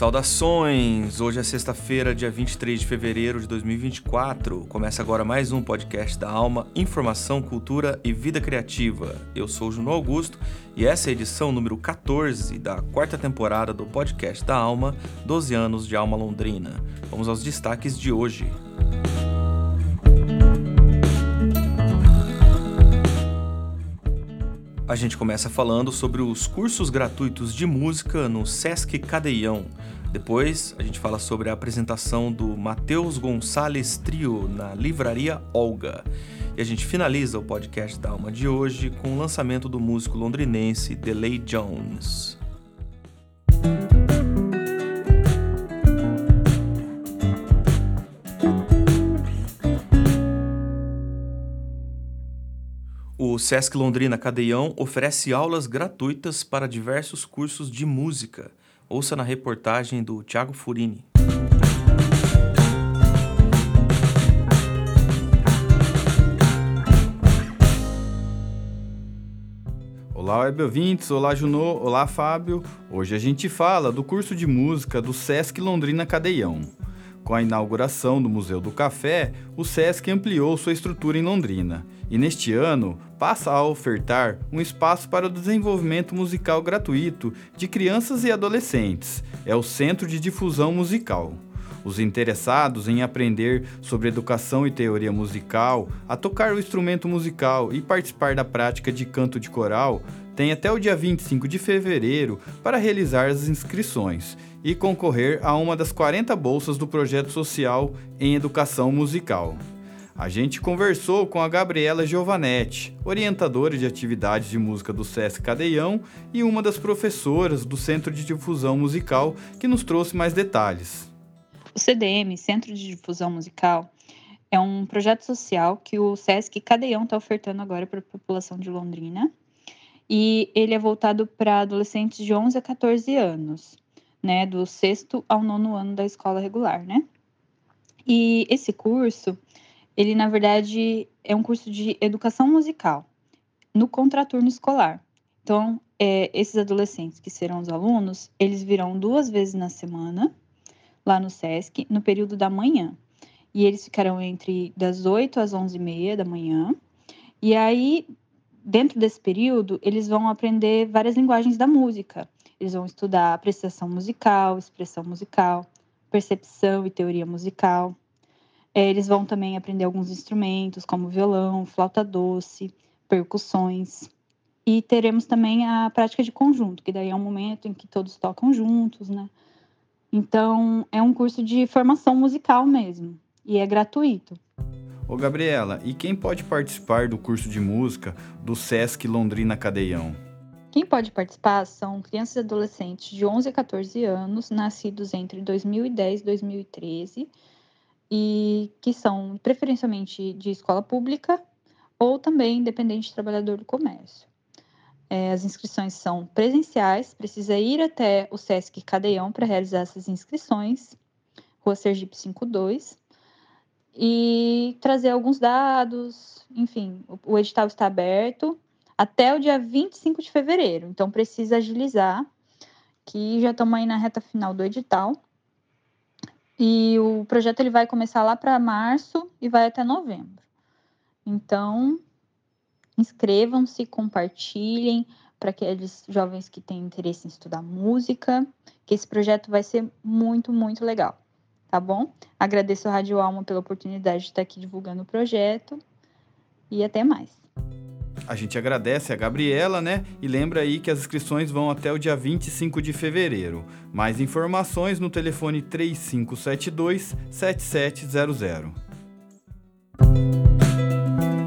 Saudações! Hoje é sexta-feira, dia 23 de fevereiro de 2024. Começa agora mais um podcast da Alma, Informação, Cultura e Vida Criativa. Eu sou Juno Augusto e essa é a edição número 14 da quarta temporada do podcast da Alma, 12 anos de Alma Londrina. Vamos aos destaques de hoje. A gente começa falando sobre os cursos gratuitos de música no Sesc Cadeião. Depois, a gente fala sobre a apresentação do Matheus Gonçalves Trio na Livraria Olga. E a gente finaliza o podcast da Alma de hoje com o lançamento do músico londrinense Delay Jones. O Sesc Londrina Cadeião oferece aulas gratuitas para diversos cursos de música. Ouça na reportagem do Tiago Furini. Olá, web ouvintes, olá Junô, olá Fábio. Hoje a gente fala do curso de música do Sesc Londrina Cadeião. Com a inauguração do Museu do Café, o SESC ampliou sua estrutura em Londrina e, neste ano, passa a ofertar um espaço para o desenvolvimento musical gratuito de crianças e adolescentes. É o Centro de Difusão Musical. Os interessados em aprender sobre educação e teoria musical, a tocar o instrumento musical e participar da prática de canto de coral têm até o dia 25 de fevereiro para realizar as inscrições e concorrer a uma das 40 bolsas do projeto social em educação musical. A gente conversou com a Gabriela Giovanetti, orientadora de atividades de música do SESC Cadeião e uma das professoras do Centro de Difusão Musical, que nos trouxe mais detalhes. O CDM, Centro de Difusão Musical, é um projeto social que o SESC Cadeião está ofertando agora para a população de Londrina. E ele é voltado para adolescentes de 11 a 14 anos né, do sexto ao nono ano da escola regular, né? E esse curso, ele na verdade é um curso de educação musical no contraturno escolar. Então, é, esses adolescentes que serão os alunos, eles virão duas vezes na semana lá no SESC, no período da manhã. E eles ficarão entre das 8 às 11 e meia da manhã. E aí, dentro desse período, eles vão aprender várias linguagens da música. Eles vão estudar apreciação musical, expressão musical, percepção e teoria musical. É, eles vão também aprender alguns instrumentos, como violão, flauta doce, percussões. E teremos também a prática de conjunto, que daí é um momento em que todos tocam juntos, né? Então, é um curso de formação musical mesmo, e é gratuito. Ô Gabriela, e quem pode participar do curso de música do SESC Londrina Cadeião? Quem pode participar são crianças e adolescentes de 11 a 14 anos, nascidos entre 2010 e 2013, e que são preferencialmente de escola pública ou também independente de trabalhador do comércio. É, as inscrições são presenciais, precisa ir até o SESC Cadeião para realizar essas inscrições, Rua Sergipe 52, e trazer alguns dados, enfim, o, o edital está aberto até o dia 25 de fevereiro. Então precisa agilizar, que já estamos aí na reta final do edital. E o projeto ele vai começar lá para março e vai até novembro. Então, inscrevam-se, compartilhem para aqueles jovens que têm interesse em estudar música, que esse projeto vai ser muito, muito legal, tá bom? Agradeço a Rádio Alma pela oportunidade de estar aqui divulgando o projeto e até mais. A gente agradece a Gabriela, né? E lembra aí que as inscrições vão até o dia 25 de fevereiro. Mais informações no telefone 3572 7700.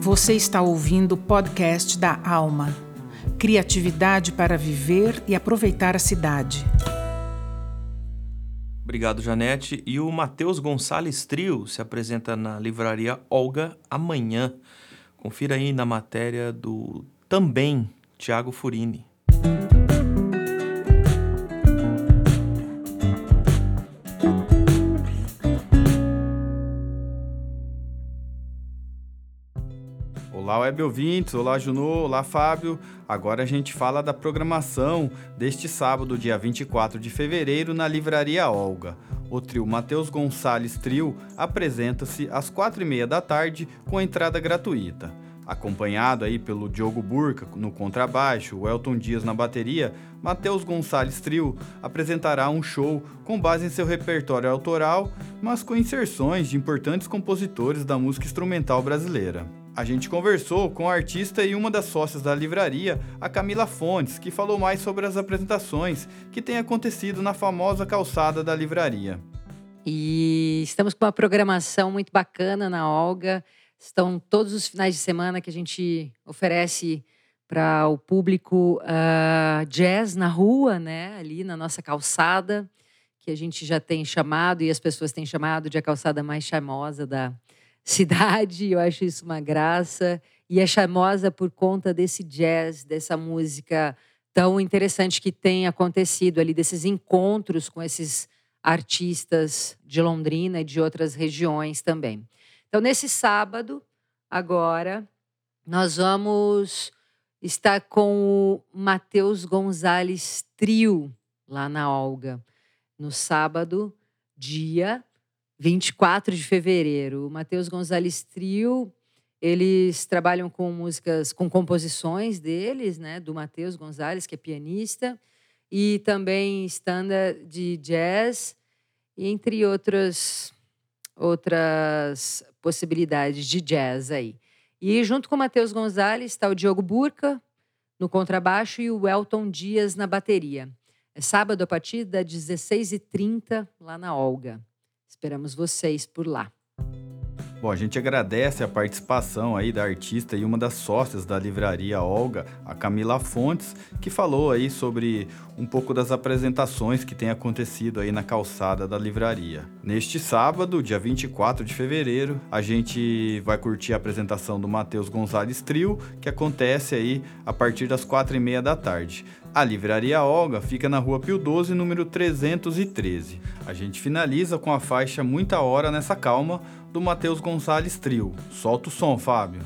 Você está ouvindo o podcast da Alma. Criatividade para viver e aproveitar a cidade. Obrigado, Janete. E o Matheus Gonçalves Trio se apresenta na livraria Olga amanhã. Confira aí na matéria do também Tiago Furini. Web ouvintes, olá, Junô, olá, Fábio. Agora a gente fala da programação deste sábado, dia 24 de fevereiro, na Livraria Olga. O trio Matheus Gonçalves Trio apresenta-se às quatro e meia da tarde com entrada gratuita. Acompanhado aí pelo Diogo Burca no contrabaixo, o Elton Dias na bateria, Matheus Gonçalves Trio apresentará um show com base em seu repertório autoral, mas com inserções de importantes compositores da música instrumental brasileira. A gente conversou com a artista e uma das sócias da livraria, a Camila Fontes, que falou mais sobre as apresentações que têm acontecido na famosa calçada da livraria. E estamos com uma programação muito bacana na Olga. Estão todos os finais de semana que a gente oferece para o público uh, jazz na rua, né? Ali na nossa calçada, que a gente já tem chamado e as pessoas têm chamado de a calçada mais charmosa da cidade. Eu acho isso uma graça. E é charmosa por conta desse jazz, dessa música tão interessante que tem acontecido ali, desses encontros com esses artistas de Londrina e de outras regiões também. Então, nesse sábado, agora, nós vamos estar com o Matheus Gonzalez Trio, lá na Olga, no sábado, dia 24 de fevereiro. O Matheus Gonzalez Trio, eles trabalham com músicas, com composições deles, né, do Matheus Gonzalez, que é pianista, e também standard de jazz, entre outras outras possibilidades de jazz aí. E junto com o Matheus Gonzalez está o Diogo Burca no contrabaixo e o Elton Dias na bateria. É sábado a partir das 16h30 lá na Olga. Esperamos vocês por lá. Bom, a gente agradece a participação aí da artista e uma das sócias da livraria Olga, a Camila Fontes, que falou aí sobre um pouco das apresentações que tem acontecido aí na calçada da livraria. Neste sábado, dia 24 de fevereiro, a gente vai curtir a apresentação do Matheus Gonzalez Trio, que acontece aí a partir das quatro e meia da tarde. A Livraria Olga fica na rua Pio 12, número 313. A gente finaliza com a faixa Muita Hora Nessa Calma, do Matheus Gonçalves Trio. Solta o som, Fábio.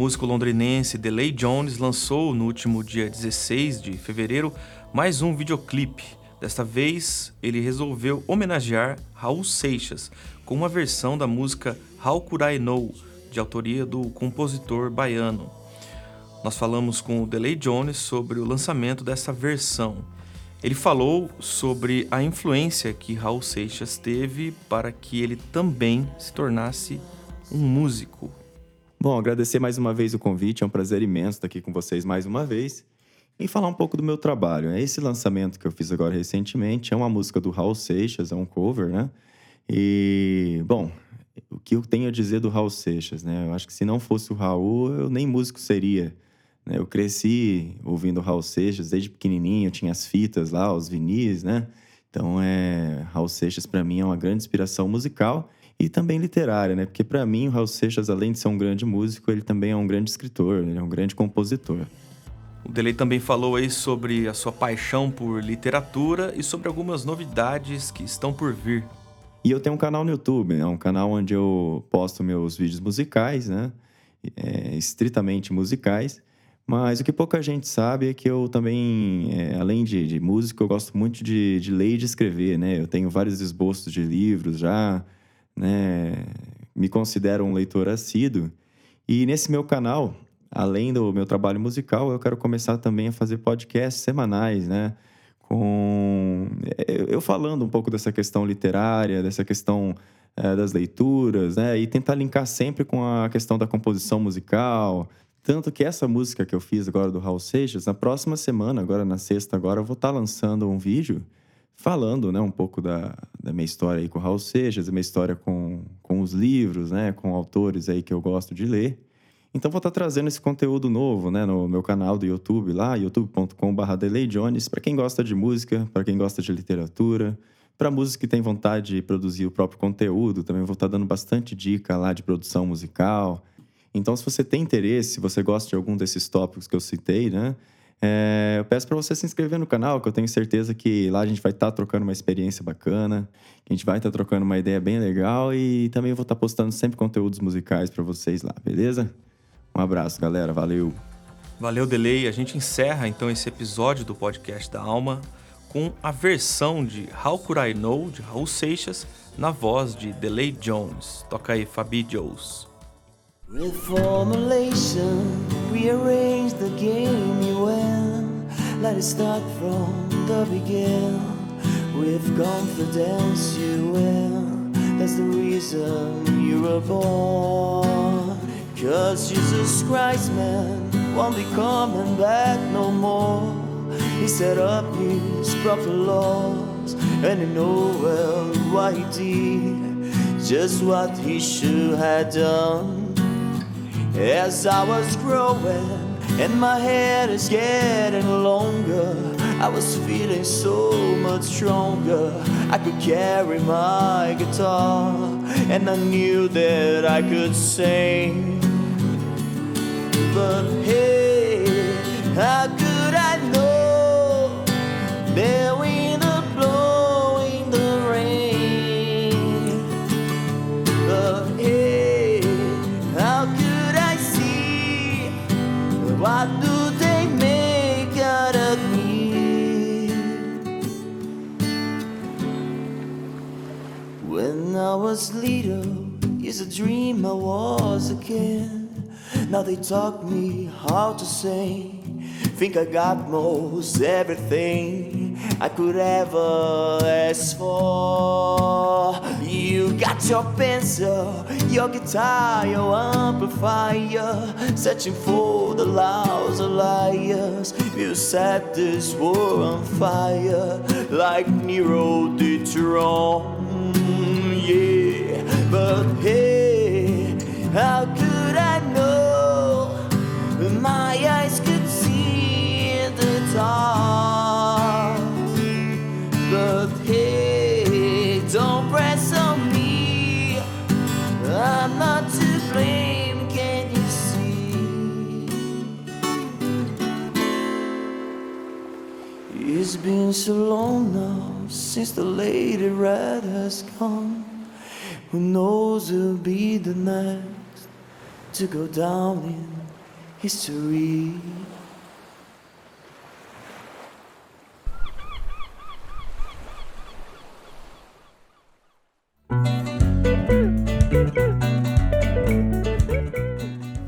Músico londrinense Delay Jones lançou no último dia 16 de fevereiro mais um videoclipe. Desta vez, ele resolveu homenagear Raul Seixas com uma versão da música How Could I Know, de autoria do compositor baiano. Nós falamos com o Delay Jones sobre o lançamento dessa versão. Ele falou sobre a influência que Raul Seixas teve para que ele também se tornasse um músico. Bom, agradecer mais uma vez o convite, é um prazer imenso estar aqui com vocês mais uma vez e falar um pouco do meu trabalho. Esse lançamento que eu fiz agora recentemente é uma música do Raul Seixas, é um cover, né? E, bom, o que eu tenho a dizer do Raul Seixas, né? Eu acho que se não fosse o Raul, eu nem músico seria. Né? Eu cresci ouvindo o Raul Seixas desde pequenininho, tinha as fitas lá, os vinis, né? Então, é, Raul Seixas para mim é uma grande inspiração musical e também literária, né? Porque para mim o Raul Seixas, além de ser um grande músico, ele também é um grande escritor, ele é um grande compositor. O Delay também falou aí sobre a sua paixão por literatura e sobre algumas novidades que estão por vir. E eu tenho um canal no YouTube, né? um canal onde eu posto meus vídeos musicais, né? É, estritamente musicais. Mas o que pouca gente sabe é que eu também, é, além de, de música, eu gosto muito de, de ler e de escrever, né? Eu tenho vários esboços de livros já, né? Me considero um leitor assíduo. E nesse meu canal, além do meu trabalho musical, eu quero começar também a fazer podcasts semanais, né? Com eu falando um pouco dessa questão literária, dessa questão é, das leituras, né? E tentar linkar sempre com a questão da composição musical. Tanto que essa música que eu fiz agora do Raul Seixas, na próxima semana, agora na sexta, agora eu vou estar lançando um vídeo falando, né, um pouco da, da minha história aí com o Raul Seixas, minha história com, com os livros, né, com autores aí que eu gosto de ler. Então vou estar trazendo esse conteúdo novo, né, no meu canal do YouTube lá, youtube.com.br delayjones, para quem gosta de música, para quem gosta de literatura, para músicos que têm vontade de produzir o próprio conteúdo, também vou estar dando bastante dica lá de produção musical. Então, se você tem interesse, se você gosta de algum desses tópicos que eu citei, né, é, eu peço para você se inscrever no canal, que eu tenho certeza que lá a gente vai estar trocando uma experiência bacana, que a gente vai estar trocando uma ideia bem legal e também vou estar postando sempre conteúdos musicais para vocês lá, beleza? Um abraço, galera. Valeu. Valeu, Delay. A gente encerra então esse episódio do podcast da Alma com a versão de How Could I Know de Raul Seixas na voz de Delay Jones. Toca aí, Fabi Jones. With formulation, rearrange the game you win. Let it start from the beginning. With confidence, you will. That's the reason you were born. Cause Jesus Christ, man, won't be coming back no more. He set up his proper laws, and you know well why he did just what he should have done. As I was growing, and my head is getting longer, I was feeling so much stronger. I could carry my guitar, and I knew that I could sing. But hey, how could I know the dream I was a kid. Now they taught me how to sing. Think I got most everything I could ever ask for. You got your pencil, your guitar, your amplifier, searching for the of liars. You set this war on fire like Nero did Rome. Yeah, but hey, how could I know? My eyes could see in the dark. But hey, don't press on me. I'm not to blame, can you see? It's been so long now since the lady red has gone. Who knows who'll be the next to go down in history.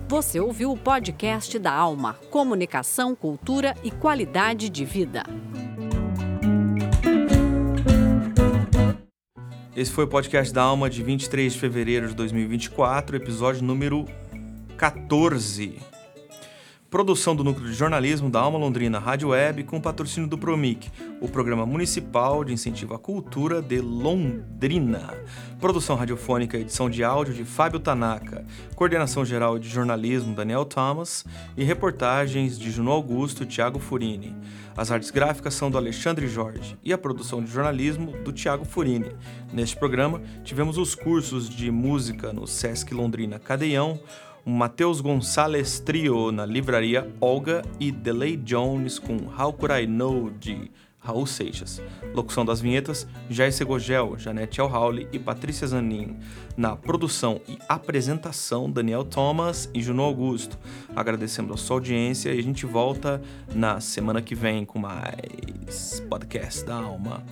Você ouviu o podcast da Alma, Comunicação, Cultura e Qualidade de Vida. Esse foi o podcast da Alma de 23 de fevereiro de 2024, episódio número 14. Produção do Núcleo de Jornalismo da Alma Londrina Rádio Web com patrocínio do Promic, o Programa Municipal de Incentivo à Cultura de Londrina. Produção radiofônica e edição de áudio de Fábio Tanaka, coordenação geral de jornalismo Daniel Thomas e reportagens de Juno Augusto e Thiago Furini. As artes gráficas são do Alexandre Jorge e a produção de jornalismo do Thiago Furini. Neste programa, tivemos os cursos de música no Sesc Londrina Cadeião, Matheus Gonçalves Trio na livraria Olga e Delay Jones com How Could I Know de Raul Seixas. Locução das vinhetas, Jair Segogel, Janete Alhauli e Patrícia Zanin. Na produção e apresentação, Daniel Thomas e Juno Augusto. Agradecemos a sua audiência e a gente volta na semana que vem com mais podcast da Alma.